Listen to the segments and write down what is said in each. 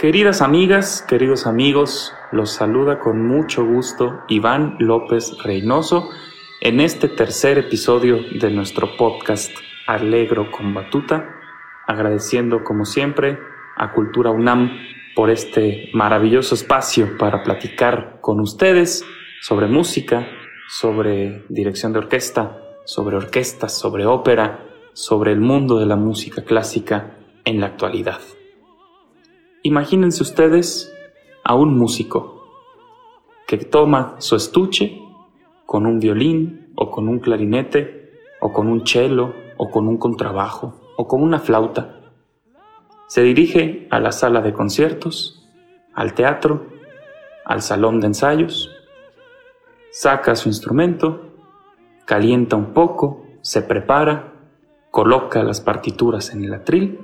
Queridas amigas, queridos amigos, los saluda con mucho gusto Iván López Reynoso en este tercer episodio de nuestro podcast Alegro con Batuta, agradeciendo como siempre a Cultura UNAM por este maravilloso espacio para platicar con ustedes sobre música, sobre dirección de orquesta, sobre orquestas, sobre ópera, sobre el mundo de la música clásica en la actualidad. Imagínense ustedes a un músico que toma su estuche con un violín o con un clarinete o con un cello o con un contrabajo o con una flauta. Se dirige a la sala de conciertos, al teatro, al salón de ensayos, saca su instrumento, calienta un poco, se prepara, coloca las partituras en el atril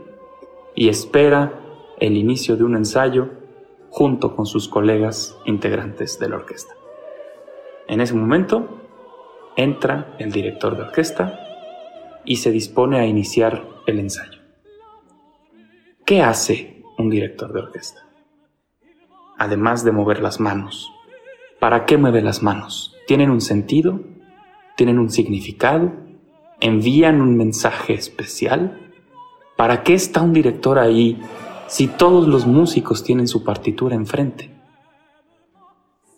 y espera el inicio de un ensayo junto con sus colegas integrantes de la orquesta. En ese momento entra el director de orquesta y se dispone a iniciar el ensayo. ¿Qué hace un director de orquesta? Además de mover las manos. ¿Para qué mueve las manos? ¿Tienen un sentido? ¿Tienen un significado? ¿Envían un mensaje especial? ¿Para qué está un director ahí si todos los músicos tienen su partitura enfrente?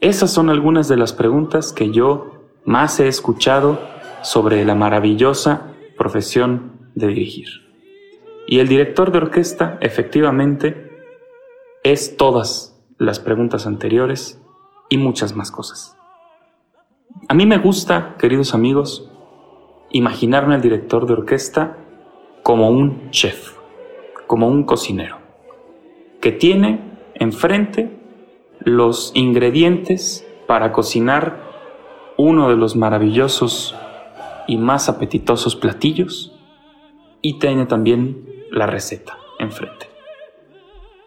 Esas son algunas de las preguntas que yo más he escuchado sobre la maravillosa profesión de dirigir. Y el director de orquesta, efectivamente, es todas las preguntas anteriores y muchas más cosas. A mí me gusta, queridos amigos, imaginarme al director de orquesta como un chef, como un cocinero que tiene enfrente los ingredientes para cocinar uno de los maravillosos y más apetitosos platillos y tiene también la receta enfrente.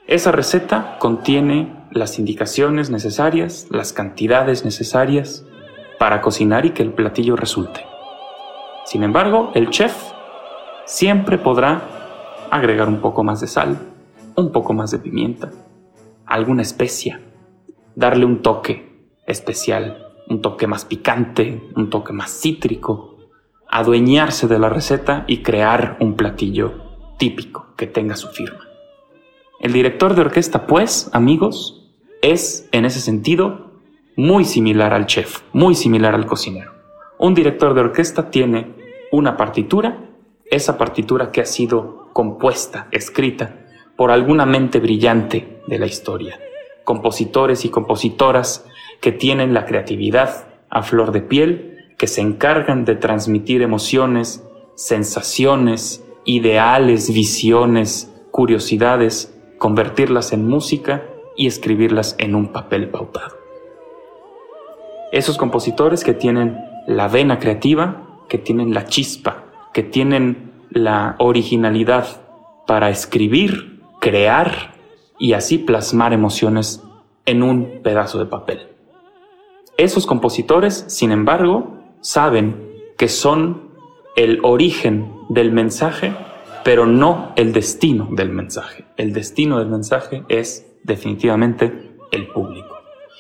Esa receta contiene las indicaciones necesarias, las cantidades necesarias para cocinar y que el platillo resulte. Sin embargo, el chef siempre podrá agregar un poco más de sal, un poco más de pimienta, alguna especia, darle un toque especial, un toque más picante, un toque más cítrico, adueñarse de la receta y crear un platillo típico que tenga su firma. El director de orquesta, pues, amigos, es en ese sentido muy similar al chef, muy similar al cocinero. Un director de orquesta tiene una partitura, esa partitura que ha sido compuesta, escrita por alguna mente brillante de la historia, compositores y compositoras que tienen la creatividad a flor de piel, que se encargan de transmitir emociones, sensaciones, ideales, visiones, curiosidades, convertirlas en música y escribirlas en un papel pautado. Esos compositores que tienen la vena creativa, que tienen la chispa, que tienen la originalidad para escribir crear y así plasmar emociones en un pedazo de papel. Esos compositores, sin embargo, saben que son el origen del mensaje, pero no el destino del mensaje. El destino del mensaje es definitivamente el público.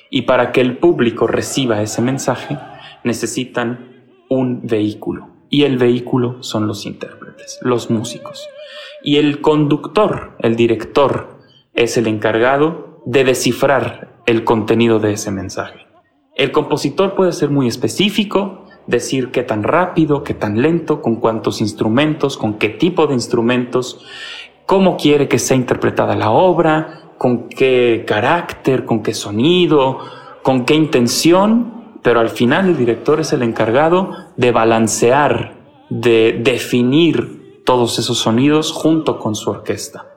Y para que el público reciba ese mensaje, necesitan un vehículo. Y el vehículo son los intérpretes, los músicos y el conductor, el director, es el encargado de descifrar el contenido de ese mensaje. El compositor puede ser muy específico, decir qué tan rápido, qué tan lento, con cuántos instrumentos, con qué tipo de instrumentos, cómo quiere que sea interpretada la obra, con qué carácter, con qué sonido, con qué intención, pero al final el director es el encargado de balancear, de definir todos esos sonidos junto con su orquesta.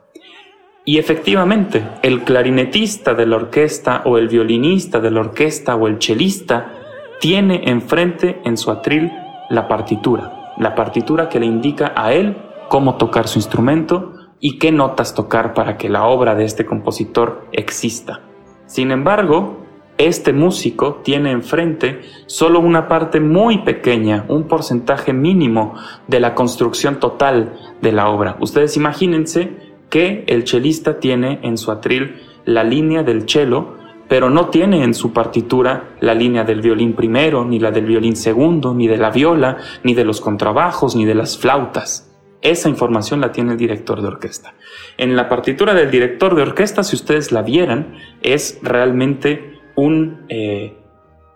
Y efectivamente, el clarinetista de la orquesta o el violinista de la orquesta o el chelista tiene enfrente en su atril la partitura, la partitura que le indica a él cómo tocar su instrumento y qué notas tocar para que la obra de este compositor exista. Sin embargo, este músico tiene enfrente solo una parte muy pequeña, un porcentaje mínimo de la construcción total de la obra. Ustedes imagínense que el chelista tiene en su atril la línea del cello, pero no tiene en su partitura la línea del violín primero, ni la del violín segundo, ni de la viola, ni de los contrabajos, ni de las flautas. Esa información la tiene el director de orquesta. En la partitura del director de orquesta, si ustedes la vieran, es realmente un, eh,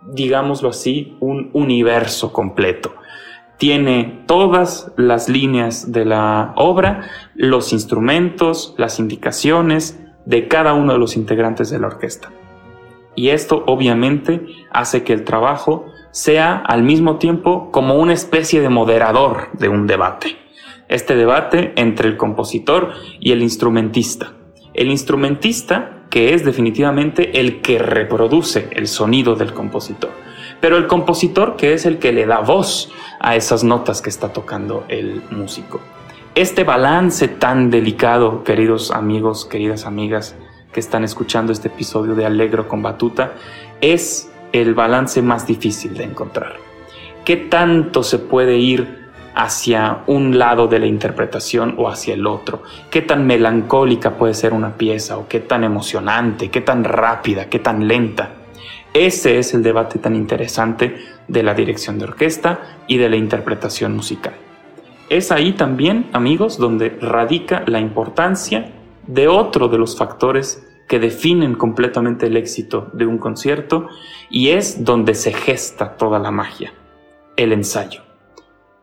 digámoslo así, un universo completo. Tiene todas las líneas de la obra, los instrumentos, las indicaciones de cada uno de los integrantes de la orquesta. Y esto obviamente hace que el trabajo sea al mismo tiempo como una especie de moderador de un debate. Este debate entre el compositor y el instrumentista. El instrumentista que es definitivamente el que reproduce el sonido del compositor. Pero el compositor que es el que le da voz a esas notas que está tocando el músico. Este balance tan delicado, queridos amigos, queridas amigas que están escuchando este episodio de Alegro con Batuta, es el balance más difícil de encontrar. ¿Qué tanto se puede ir hacia un lado de la interpretación o hacia el otro. Qué tan melancólica puede ser una pieza o qué tan emocionante, qué tan rápida, qué tan lenta. Ese es el debate tan interesante de la dirección de orquesta y de la interpretación musical. Es ahí también, amigos, donde radica la importancia de otro de los factores que definen completamente el éxito de un concierto y es donde se gesta toda la magia, el ensayo.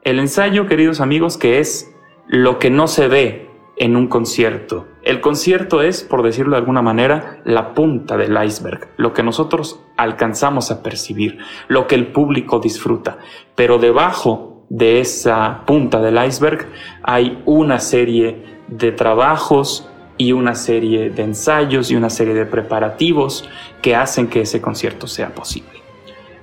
El ensayo, queridos amigos, que es lo que no se ve en un concierto. El concierto es, por decirlo de alguna manera, la punta del iceberg, lo que nosotros alcanzamos a percibir, lo que el público disfruta. Pero debajo de esa punta del iceberg hay una serie de trabajos y una serie de ensayos y una serie de preparativos que hacen que ese concierto sea posible.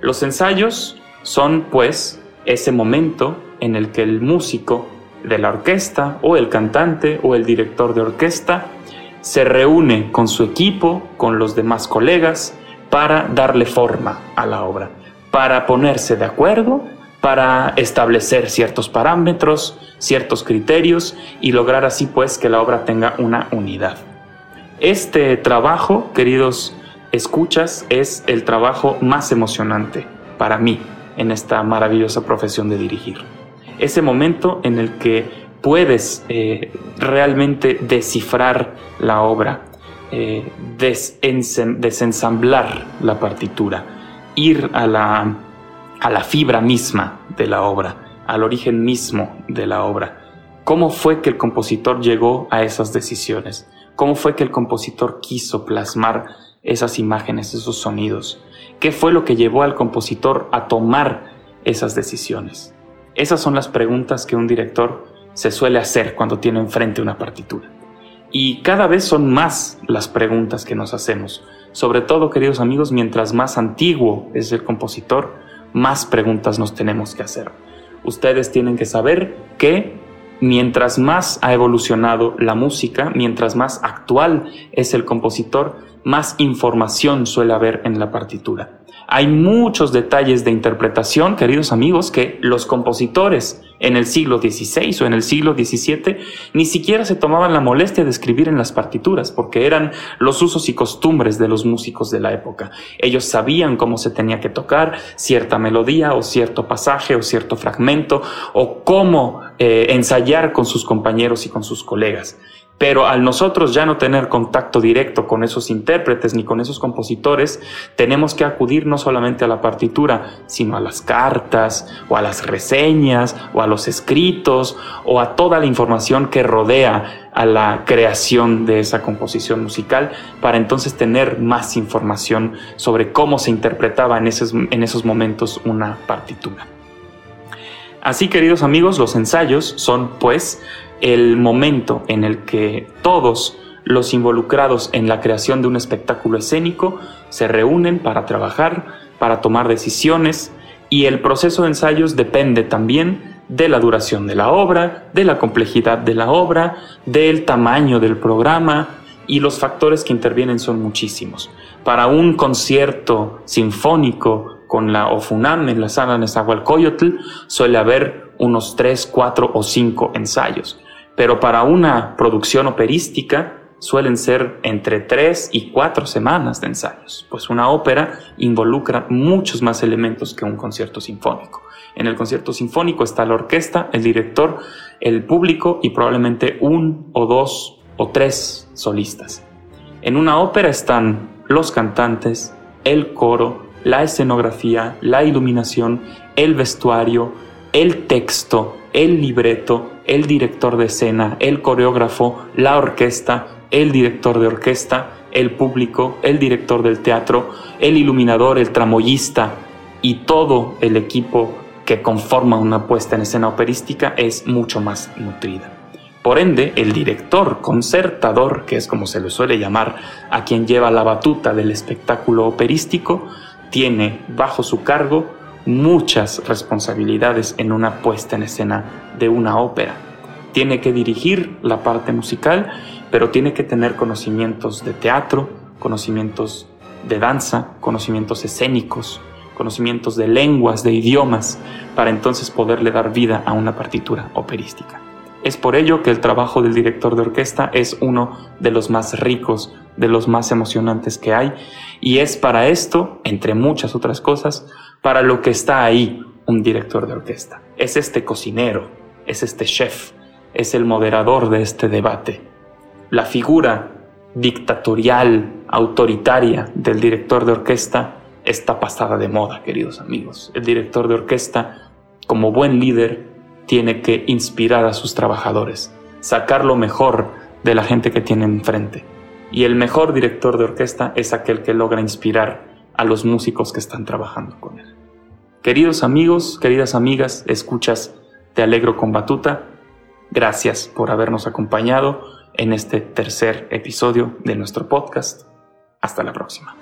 Los ensayos son, pues, ese momento en el que el músico de la orquesta o el cantante o el director de orquesta se reúne con su equipo, con los demás colegas, para darle forma a la obra, para ponerse de acuerdo, para establecer ciertos parámetros, ciertos criterios y lograr así pues que la obra tenga una unidad. Este trabajo, queridos escuchas, es el trabajo más emocionante para mí en esta maravillosa profesión de dirigir ese momento en el que puedes eh, realmente descifrar la obra, eh, desensamblar la partitura, ir a la, a la fibra misma de la obra, al origen mismo de la obra. ¿Cómo fue que el compositor llegó a esas decisiones? ¿Cómo fue que el compositor quiso plasmar esas imágenes, esos sonidos? ¿Qué fue lo que llevó al compositor a tomar esas decisiones? Esas son las preguntas que un director se suele hacer cuando tiene enfrente una partitura. Y cada vez son más las preguntas que nos hacemos. Sobre todo, queridos amigos, mientras más antiguo es el compositor, más preguntas nos tenemos que hacer. Ustedes tienen que saber que mientras más ha evolucionado la música, mientras más actual es el compositor, más información suele haber en la partitura. Hay muchos detalles de interpretación, queridos amigos, que los compositores en el siglo XVI o en el siglo XVII ni siquiera se tomaban la molestia de escribir en las partituras, porque eran los usos y costumbres de los músicos de la época. Ellos sabían cómo se tenía que tocar cierta melodía o cierto pasaje o cierto fragmento o cómo eh, ensayar con sus compañeros y con sus colegas. Pero al nosotros ya no tener contacto directo con esos intérpretes ni con esos compositores, tenemos que acudir no solamente a la partitura, sino a las cartas o a las reseñas o a los escritos o a toda la información que rodea a la creación de esa composición musical para entonces tener más información sobre cómo se interpretaba en esos, en esos momentos una partitura. Así, queridos amigos, los ensayos son, pues, el momento en el que todos los involucrados en la creación de un espectáculo escénico se reúnen para trabajar, para tomar decisiones y el proceso de ensayos depende también de la duración de la obra, de la complejidad de la obra, del tamaño del programa y los factores que intervienen son muchísimos. Para un concierto sinfónico con la OFUNAM en la sala Nezahualcóyotl suele haber unos 3, 4 o 5 ensayos, pero para una producción operística suelen ser entre 3 y 4 semanas de ensayos, pues una ópera involucra muchos más elementos que un concierto sinfónico. En el concierto sinfónico está la orquesta, el director, el público y probablemente un o dos o tres solistas. En una ópera están los cantantes, el coro, la escenografía, la iluminación, el vestuario, el texto, el libreto, el director de escena, el coreógrafo, la orquesta, el director de orquesta, el público, el director del teatro, el iluminador, el tramoyista y todo el equipo que conforma una puesta en escena operística es mucho más nutrida. Por ende, el director concertador, que es como se le suele llamar a quien lleva la batuta del espectáculo operístico, tiene bajo su cargo muchas responsabilidades en una puesta en escena de una ópera. Tiene que dirigir la parte musical, pero tiene que tener conocimientos de teatro, conocimientos de danza, conocimientos escénicos, conocimientos de lenguas, de idiomas, para entonces poderle dar vida a una partitura operística. Es por ello que el trabajo del director de orquesta es uno de los más ricos, de los más emocionantes que hay, y es para esto, entre muchas otras cosas, para lo que está ahí un director de orquesta. Es este cocinero, es este chef, es el moderador de este debate. La figura dictatorial, autoritaria del director de orquesta está pasada de moda, queridos amigos. El director de orquesta, como buen líder, tiene que inspirar a sus trabajadores, sacar lo mejor de la gente que tiene enfrente. Y el mejor director de orquesta es aquel que logra inspirar a los músicos que están trabajando con él. Queridos amigos, queridas amigas, escuchas Te Alegro con Batuta, gracias por habernos acompañado en este tercer episodio de nuestro podcast. Hasta la próxima.